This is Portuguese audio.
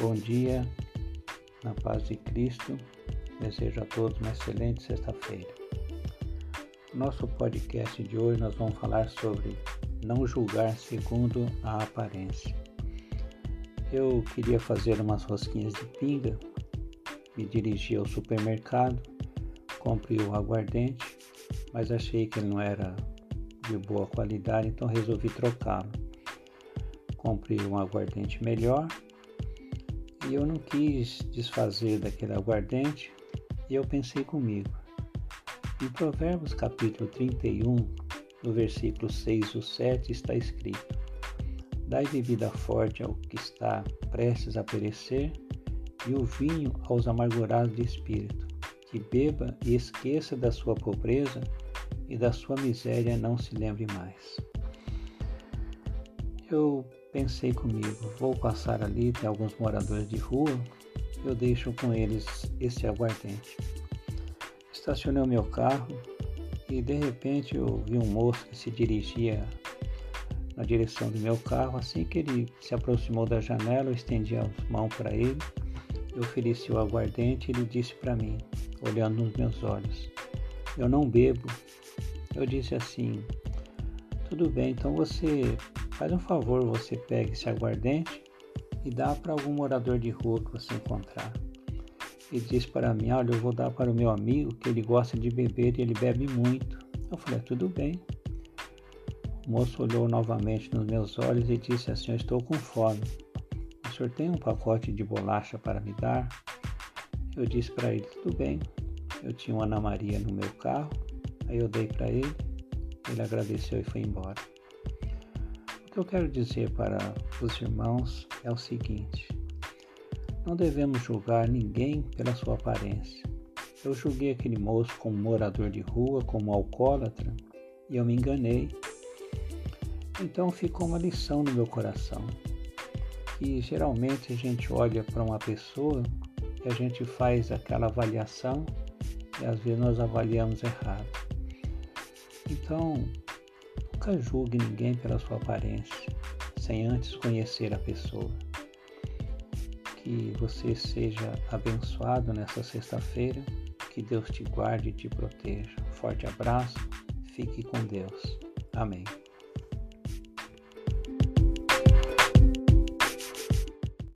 Bom dia, na paz de Cristo. Desejo a todos uma excelente sexta-feira. Nosso podcast de hoje nós vamos falar sobre não julgar segundo a aparência. Eu queria fazer umas rosquinhas de pinga, me dirigi ao supermercado, comprei o aguardente, mas achei que ele não era de boa qualidade, então resolvi trocá-lo. Comprei um aguardente melhor e eu não quis desfazer daquele aguardente e eu pensei comigo. Em Provérbios capítulo 31, no versículo 6 ou 7 está escrito: Dai bebida forte ao que está prestes a perecer e o vinho aos amargurados de espírito, que beba e esqueça da sua pobreza e da sua miséria não se lembre mais. Eu pensei comigo, vou passar ali, tem alguns moradores de rua, eu deixo com eles esse aguardente. Estacionei o meu carro e de repente eu vi um moço que se dirigia na direção do meu carro. Assim que ele se aproximou da janela, eu estendi as mãos para ele, eu ofereci o aguardente e ele disse para mim, olhando nos meus olhos: Eu não bebo, eu disse assim: tudo bem, então você faz um favor, você pega esse aguardente e dá para algum morador de rua que você encontrar. E disse para mim: Olha, eu vou dar para o meu amigo que ele gosta de beber e ele bebe muito. Eu falei: Tudo bem. O moço olhou novamente nos meus olhos e disse assim: Eu estou com fome. O senhor tem um pacote de bolacha para me dar? Eu disse para ele: Tudo bem. Eu tinha uma Ana Maria no meu carro Aí eu dei para ele, ele agradeceu e foi embora. Que eu quero dizer para os irmãos é o seguinte: não devemos julgar ninguém pela sua aparência. Eu julguei aquele moço como morador de rua, como alcoólatra, e eu me enganei. Então ficou uma lição no meu coração. Que geralmente a gente olha para uma pessoa e a gente faz aquela avaliação e às vezes nós avaliamos errado. Então, nunca julgue ninguém pela sua aparência, sem antes conhecer a pessoa. Que você seja abençoado nessa sexta-feira, que Deus te guarde e te proteja. Forte abraço, fique com Deus. Amém.